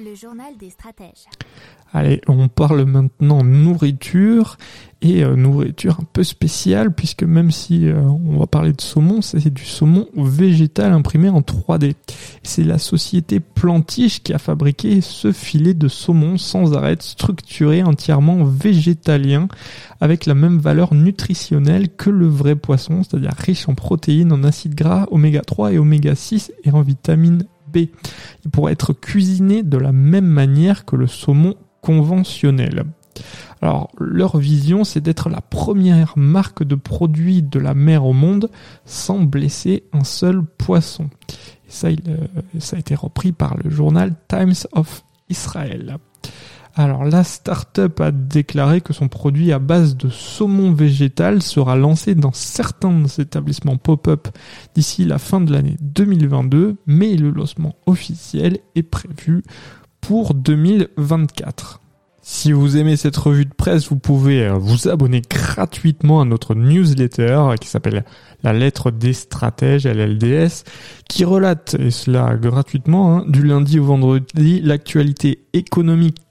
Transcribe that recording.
Le journal des stratèges. Allez, on parle maintenant nourriture et euh, nourriture un peu spéciale puisque même si euh, on va parler de saumon, c'est du saumon végétal imprimé en 3D. C'est la société Plantiche qui a fabriqué ce filet de saumon sans arrêt structuré entièrement végétalien avec la même valeur nutritionnelle que le vrai poisson, c'est-à-dire riche en protéines, en acides gras, oméga 3 et oméga 6 et en vitamine Il pourrait être cuisiné de la même manière que le saumon conventionnel. Alors, leur vision, c'est d'être la première marque de produits de la mer au monde sans blesser un seul poisson. Euh, ça a été repris par le journal Times of Israel. Alors la start-up a déclaré que son produit à base de saumon végétal sera lancé dans certains établissements pop-up d'ici la fin de l'année 2022, mais le lancement officiel est prévu pour 2024. Si vous aimez cette revue de presse, vous pouvez euh, vous abonner gratuitement à notre newsletter qui s'appelle La lettre des stratèges, LLDS, qui relate, et cela gratuitement, hein, du lundi au vendredi, l'actualité économique,